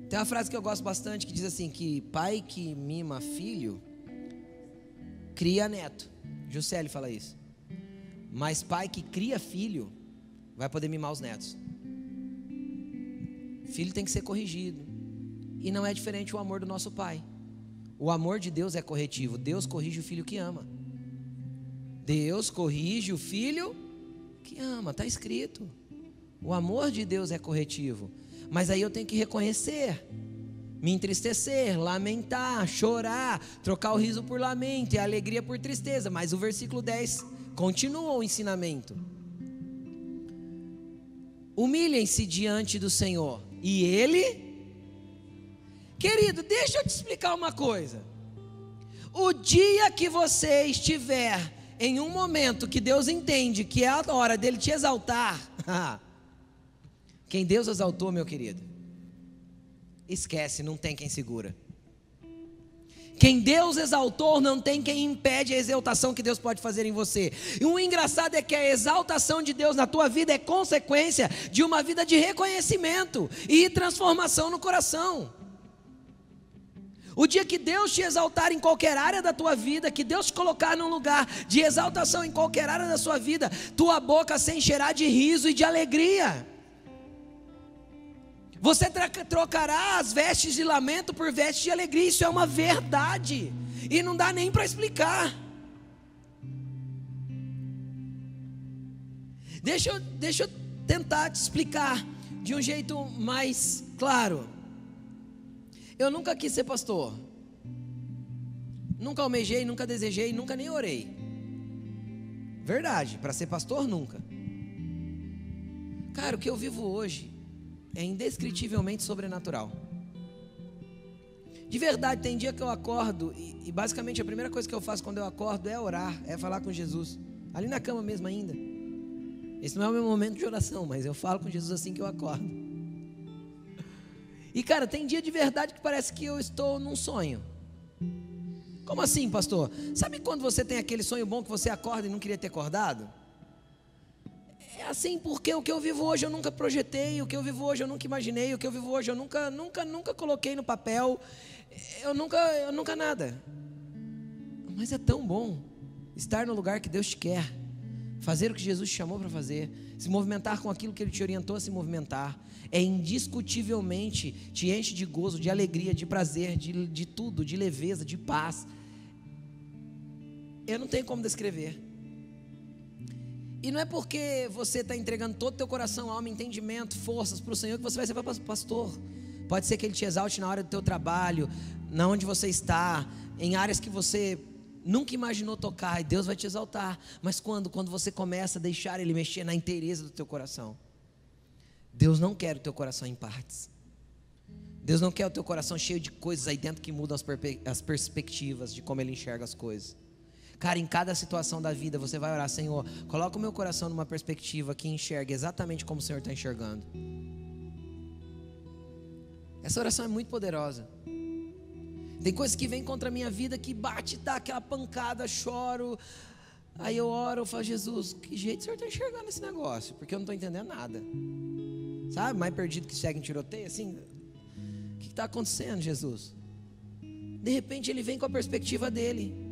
Tem uma frase que eu gosto bastante que diz assim: que pai que mima filho cria neto. Juscelio fala isso. Mas pai que cria filho vai poder mimar os netos. Filho tem que ser corrigido. E não é diferente o amor do nosso pai. O amor de Deus é corretivo. Deus corrige o filho que ama. Deus corrige o filho que ama, está escrito. O amor de Deus é corretivo. Mas aí eu tenho que reconhecer, me entristecer, lamentar, chorar, trocar o riso por lamento e a alegria por tristeza. Mas o versículo 10 continua o ensinamento. Humilhem-se diante do Senhor, e Ele, querido, deixa eu te explicar uma coisa. O dia que você estiver em um momento que Deus entende que é a hora dele te exaltar, Quem Deus exaltou, meu querido, esquece, não tem quem segura. Quem Deus exaltou, não tem quem impede a exaltação que Deus pode fazer em você. E o engraçado é que a exaltação de Deus na tua vida é consequência de uma vida de reconhecimento e transformação no coração. O dia que Deus te exaltar em qualquer área da tua vida, que Deus te colocar num lugar de exaltação em qualquer área da sua vida, tua boca se encherá de riso e de alegria. Você trocará as vestes de lamento por vestes de alegria. Isso é uma verdade. E não dá nem para explicar. Deixa eu, deixa eu tentar te explicar de um jeito mais claro. Eu nunca quis ser pastor. Nunca almejei, nunca desejei, nunca nem orei. Verdade, para ser pastor nunca. Cara, o que eu vivo hoje é indescritivelmente sobrenatural. De verdade, tem dia que eu acordo e, e, basicamente a primeira coisa que eu faço quando eu acordo é orar, é falar com Jesus. Ali na cama mesmo ainda. Esse não é o meu momento de oração, mas eu falo com Jesus assim que eu acordo. E cara, tem dia de verdade que parece que eu estou num sonho. Como assim, pastor? Sabe quando você tem aquele sonho bom que você acorda e não queria ter acordado? É assim porque o que eu vivo hoje eu nunca projetei, o que eu vivo hoje eu nunca imaginei, o que eu vivo hoje eu nunca, nunca, nunca coloquei no papel, eu nunca, eu nunca nada. Mas é tão bom estar no lugar que Deus te quer, fazer o que Jesus te chamou para fazer, se movimentar com aquilo que Ele te orientou a se movimentar. É indiscutivelmente te enche de gozo, de alegria, de prazer, de, de tudo, de leveza, de paz. Eu não tenho como descrever. E não é porque você está entregando todo o teu coração, alma, entendimento, forças para o Senhor que você vai ser pastor. Pode ser que Ele te exalte na hora do teu trabalho, na onde você está, em áreas que você nunca imaginou tocar, e Deus vai te exaltar. Mas quando? Quando você começa a deixar Ele mexer na inteireza do teu coração. Deus não quer o teu coração em partes. Deus não quer o teu coração cheio de coisas aí dentro que mudam as perspectivas de como Ele enxerga as coisas. Cara, em cada situação da vida você vai orar, Senhor, coloca o meu coração numa perspectiva que enxergue exatamente como o Senhor está enxergando. Essa oração é muito poderosa. Tem coisas que vêm contra a minha vida que bate, dá aquela pancada, choro. Aí eu oro, eu falo, Jesus, que jeito o Senhor está enxergando esse negócio? Porque eu não estou entendendo nada. Sabe, mais perdido que segue em tiroteio, assim. O que está acontecendo, Jesus? De repente ele vem com a perspectiva dele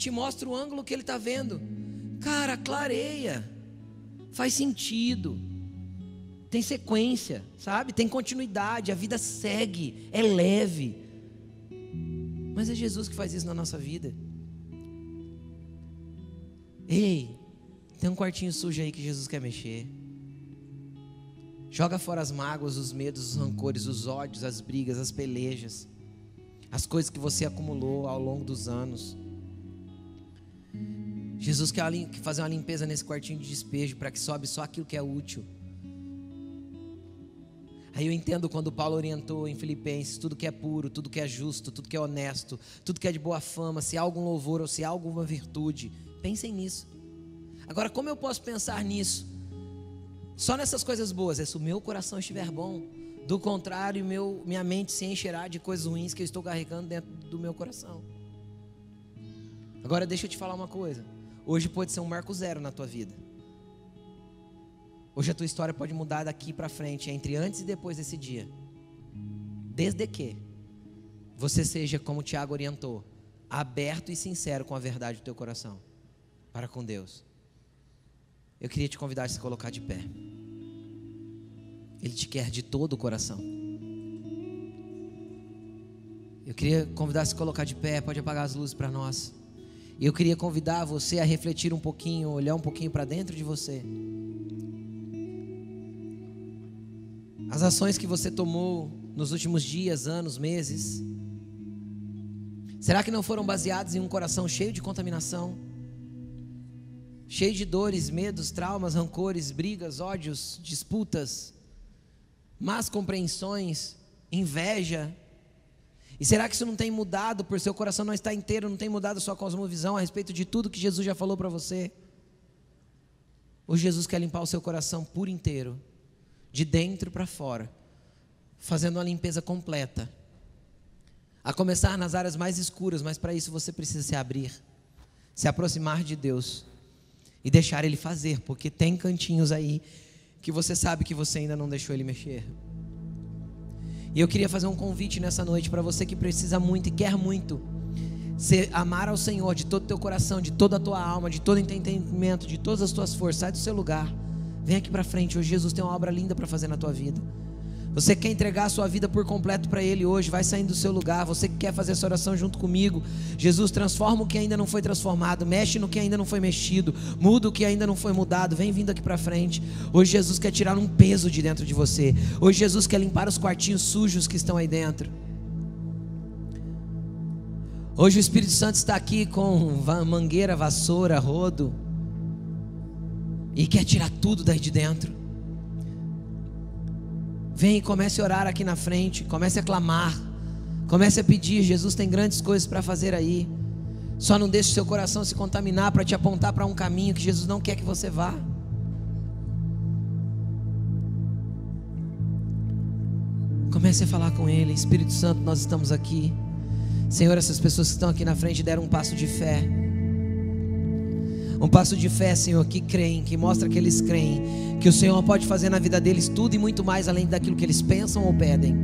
te mostra o ângulo que ele está vendo. Cara, clareia, faz sentido, tem sequência, sabe? Tem continuidade, a vida segue, é leve. Mas é Jesus que faz isso na nossa vida. Ei, tem um quartinho sujo aí que Jesus quer mexer. Joga fora as mágoas, os medos, os rancores, os ódios, as brigas, as pelejas, as coisas que você acumulou ao longo dos anos. Jesus quer fazer uma limpeza nesse quartinho de despejo para que sobe só aquilo que é útil. Aí eu entendo quando Paulo orientou em Filipenses: tudo que é puro, tudo que é justo, tudo que é honesto, tudo que é de boa fama, se há algum louvor ou se há alguma virtude, pensem nisso. Agora, como eu posso pensar nisso? Só nessas coisas boas, é se o meu coração estiver bom. Do contrário, meu, minha mente se encherá de coisas ruins que eu estou carregando dentro do meu coração. Agora, deixa eu te falar uma coisa. Hoje pode ser um marco zero na tua vida. Hoje a tua história pode mudar daqui para frente, entre antes e depois desse dia. Desde que você seja, como o Tiago orientou, aberto e sincero com a verdade do teu coração para com Deus. Eu queria te convidar a se colocar de pé. Ele te quer de todo o coração. Eu queria convidar a se colocar de pé, pode apagar as luzes para nós. E eu queria convidar você a refletir um pouquinho, olhar um pouquinho para dentro de você. As ações que você tomou nos últimos dias, anos, meses, será que não foram baseadas em um coração cheio de contaminação? Cheio de dores, medos, traumas, rancores, brigas, ódios, disputas, más compreensões, inveja, e será que isso não tem mudado por seu coração não está inteiro, não tem mudado sua cosmovisão a respeito de tudo que Jesus já falou para você? Ou Jesus quer limpar o seu coração por inteiro, de dentro para fora, fazendo uma limpeza completa. A começar nas áreas mais escuras, mas para isso você precisa se abrir, se aproximar de Deus e deixar Ele fazer, porque tem cantinhos aí que você sabe que você ainda não deixou Ele mexer. E eu queria fazer um convite nessa noite para você que precisa muito e quer muito ser, amar ao Senhor de todo o teu coração, de toda a tua alma, de todo o entendimento, de todas as tuas forças. Sai do seu lugar. Vem aqui para frente. Hoje Jesus tem uma obra linda para fazer na tua vida. Você quer entregar a sua vida por completo para Ele hoje, vai saindo do seu lugar. Você que quer fazer essa oração junto comigo, Jesus, transforma o que ainda não foi transformado, mexe no que ainda não foi mexido, muda o que ainda não foi mudado. Vem vindo aqui para frente. Hoje Jesus quer tirar um peso de dentro de você. Hoje Jesus quer limpar os quartinhos sujos que estão aí dentro. Hoje o Espírito Santo está aqui com mangueira, vassoura, rodo e quer tirar tudo daí de dentro. Vem e comece a orar aqui na frente, comece a clamar, comece a pedir. Jesus tem grandes coisas para fazer aí. Só não deixe seu coração se contaminar para te apontar para um caminho que Jesus não quer que você vá. Comece a falar com Ele, Espírito Santo, nós estamos aqui. Senhor, essas pessoas que estão aqui na frente deram um passo de fé. Um passo de fé, Senhor, que creem, que mostra que eles creem, que o Senhor pode fazer na vida deles tudo e muito mais além daquilo que eles pensam ou pedem.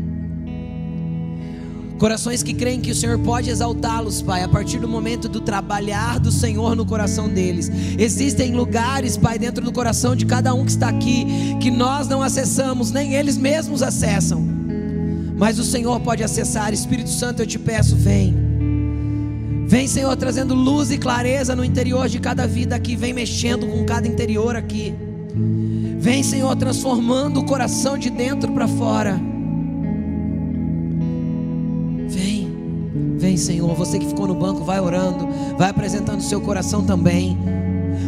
Corações que creem que o Senhor pode exaltá-los, Pai, a partir do momento do trabalhar do Senhor no coração deles. Existem lugares, Pai, dentro do coração de cada um que está aqui, que nós não acessamos, nem eles mesmos acessam. Mas o Senhor pode acessar. Espírito Santo, eu te peço, vem. Vem, Senhor, trazendo luz e clareza no interior de cada vida aqui. Vem mexendo com cada interior aqui. Vem, Senhor, transformando o coração de dentro para fora. Vem, vem, Senhor. Você que ficou no banco, vai orando, vai apresentando o seu coração também.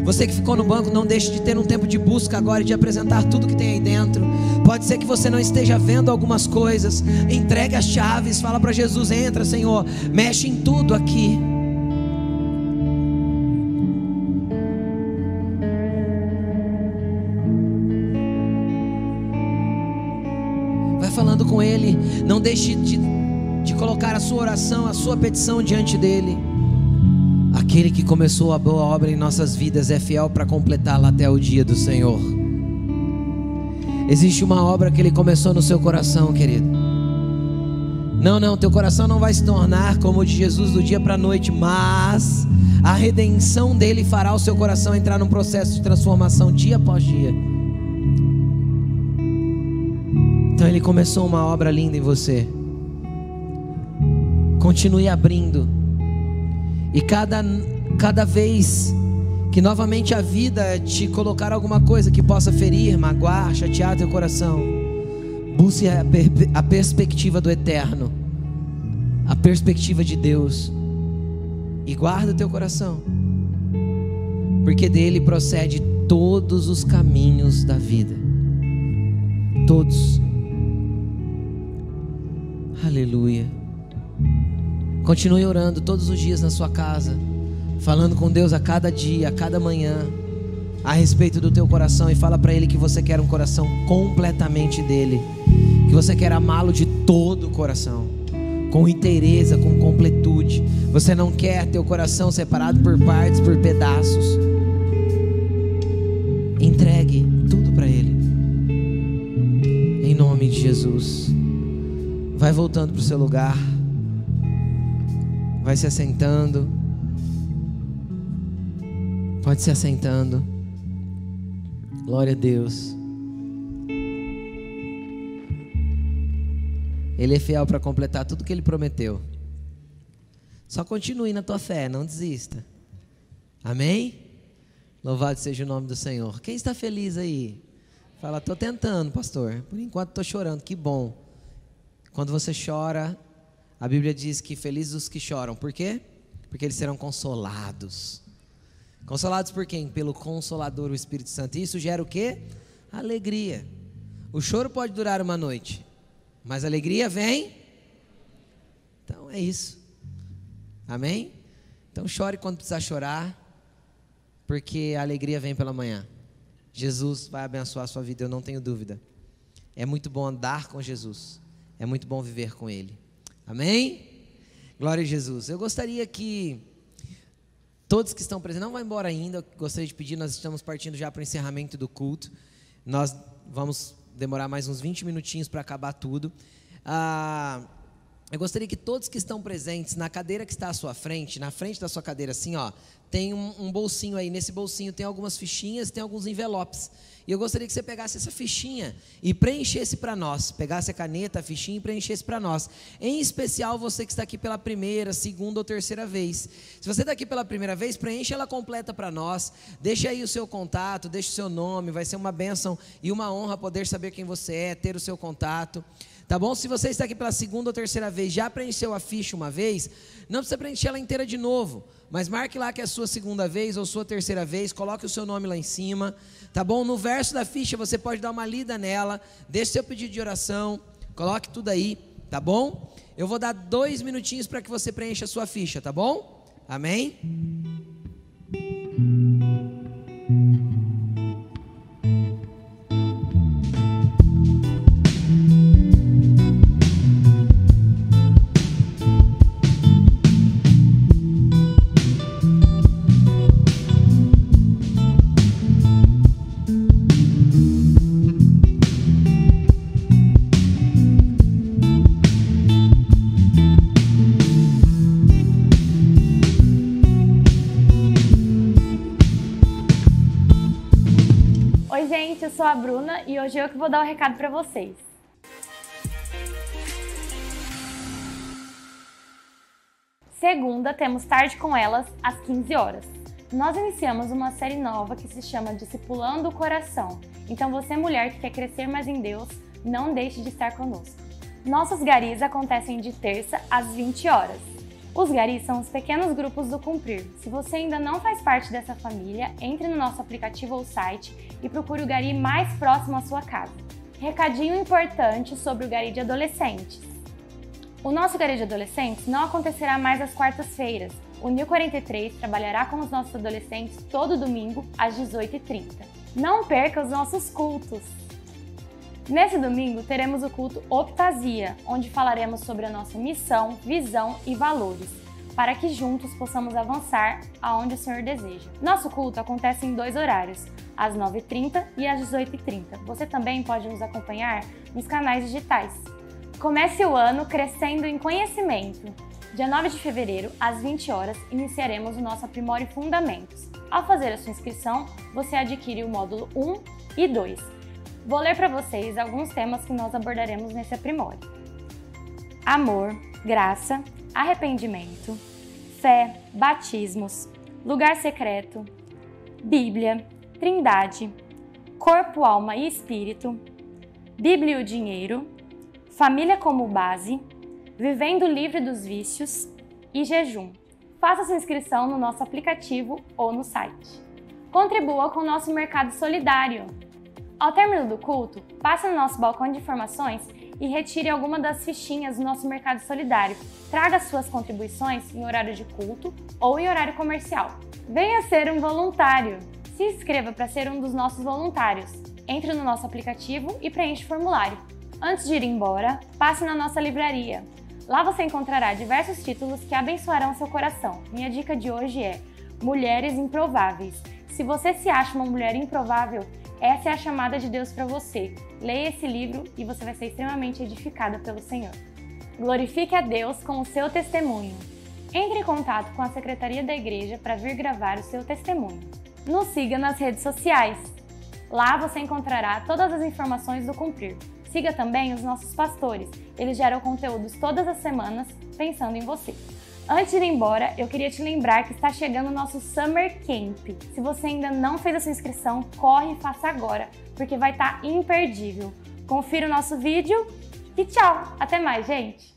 Você que ficou no banco, não deixe de ter um tempo de busca agora e de apresentar tudo que tem aí dentro. Pode ser que você não esteja vendo algumas coisas. Entregue as chaves, fala para Jesus: entra, Senhor, mexe em tudo aqui. com Ele. Não deixe de, de colocar a sua oração, a sua petição diante dEle. Aquele que começou a boa obra em nossas vidas é fiel para completá-la até o dia do Senhor. Existe uma obra que Ele começou no seu coração, querido. Não, não, teu coração não vai se tornar como o de Jesus do dia para a noite, mas a redenção dele fará o seu coração entrar num processo de transformação dia após dia. Então Ele começou uma obra linda em você. Continue abrindo. E cada, cada vez que novamente a vida te colocar alguma coisa que possa ferir, magoar, chatear teu coração, busque a, per a perspectiva do eterno, a perspectiva de Deus, e guarda teu coração, porque dele procede todos os caminhos da vida. Todos. Aleluia. Continue orando todos os dias na sua casa, falando com Deus a cada dia, a cada manhã, a respeito do teu coração e fala para ele que você quer um coração completamente dele, que você quer amá-lo de todo o coração, com inteireza, com completude. Você não quer teu coração separado por partes, por pedaços. Entregue tudo para ele. Em nome de Jesus. Vai voltando para o seu lugar. Vai se assentando. Pode se assentando. Glória a Deus. Ele é fiel para completar tudo que ele prometeu. Só continue na tua fé, não desista. Amém? Louvado seja o nome do Senhor. Quem está feliz aí? Fala, estou tentando, pastor. Por enquanto estou chorando. Que bom. Quando você chora, a Bíblia diz que felizes os que choram. Por quê? Porque eles serão consolados. Consolados por quem? Pelo Consolador, o Espírito Santo. E isso gera o quê? Alegria. O choro pode durar uma noite, mas a alegria vem. Então é isso. Amém? Então chore quando precisar chorar, porque a alegria vem pela manhã. Jesus vai abençoar a sua vida, eu não tenho dúvida. É muito bom andar com Jesus. É muito bom viver com Ele. Amém? Glória a Jesus. Eu gostaria que todos que estão presentes, não vão embora ainda, eu gostaria de pedir, nós estamos partindo já para o encerramento do culto. Nós vamos demorar mais uns 20 minutinhos para acabar tudo. Ah, eu gostaria que todos que estão presentes na cadeira que está à sua frente, na frente da sua cadeira, assim, ó, tem um, um bolsinho aí. Nesse bolsinho tem algumas fichinhas, tem alguns envelopes. E eu gostaria que você pegasse essa fichinha e preenchesse para nós. Pegasse a caneta, a fichinha e preenchesse para nós. Em especial você que está aqui pela primeira, segunda ou terceira vez. Se você está aqui pela primeira vez, preencha ela completa para nós. Deixe aí o seu contato, deixe o seu nome. Vai ser uma bênção e uma honra poder saber quem você é, ter o seu contato. Tá bom? Se você está aqui pela segunda ou terceira vez, já preencheu a ficha uma vez, não precisa preencher ela inteira de novo, mas marque lá que é a sua segunda vez ou sua terceira vez, coloque o seu nome lá em cima, tá bom? No verso da ficha você pode dar uma lida nela, deixe seu pedido de oração, coloque tudo aí, tá bom? Eu vou dar dois minutinhos para que você preencha a sua ficha, tá bom? Amém? Bruna e hoje eu que vou dar o recado para vocês. Segunda, temos Tarde com Elas, às 15 horas. Nós iniciamos uma série nova que se chama Discipulando o Coração. Então, você, mulher que quer crescer mais em Deus, não deixe de estar conosco. Nossos garis acontecem de terça às 20 horas. Os garis são os pequenos grupos do Cumprir. Se você ainda não faz parte dessa família, entre no nosso aplicativo ou site e procure o gari mais próximo à sua casa. Recadinho importante sobre o gari de adolescentes. O nosso gari de adolescentes não acontecerá mais às quartas-feiras. O Nil 43 trabalhará com os nossos adolescentes todo domingo às 18h30. Não perca os nossos cultos! Nesse domingo teremos o culto Optasia, onde falaremos sobre a nossa missão, visão e valores, para que juntos possamos avançar aonde o Senhor deseja. Nosso culto acontece em dois horários, às 9h30 e às 18h30. Você também pode nos acompanhar nos canais digitais. Comece o ano crescendo em conhecimento. Dia 9 de fevereiro, às 20 horas, iniciaremos o nosso Aprimore Fundamentos. Ao fazer a sua inscrição, você adquire o módulo 1 e 2 Vou ler para vocês alguns temas que nós abordaremos nesse aprimore: amor, graça, arrependimento, fé, batismos, lugar secreto, Bíblia, Trindade, corpo, alma e espírito, Bíblia e o dinheiro, família como base, vivendo livre dos vícios e jejum. Faça sua inscrição no nosso aplicativo ou no site. Contribua com o nosso mercado solidário. Ao término do culto, passe no nosso balcão de informações e retire alguma das fichinhas do nosso mercado solidário. Traga suas contribuições em horário de culto ou em horário comercial. Venha ser um voluntário. Se inscreva para ser um dos nossos voluntários. Entre no nosso aplicativo e preencha o formulário. Antes de ir embora, passe na nossa livraria. Lá você encontrará diversos títulos que abençoarão seu coração. Minha dica de hoje é Mulheres Improváveis. Se você se acha uma mulher improvável, essa é a chamada de Deus para você. Leia esse livro e você vai ser extremamente edificada pelo Senhor. Glorifique a Deus com o seu testemunho. Entre em contato com a secretaria da igreja para vir gravar o seu testemunho. Nos siga nas redes sociais. Lá você encontrará todas as informações do Cumprir. Siga também os nossos pastores. Eles geram conteúdos todas as semanas pensando em você. Antes de ir embora, eu queria te lembrar que está chegando o nosso Summer Camp. Se você ainda não fez a sua inscrição, corre e faça agora, porque vai estar tá imperdível. Confira o nosso vídeo e tchau! Até mais, gente!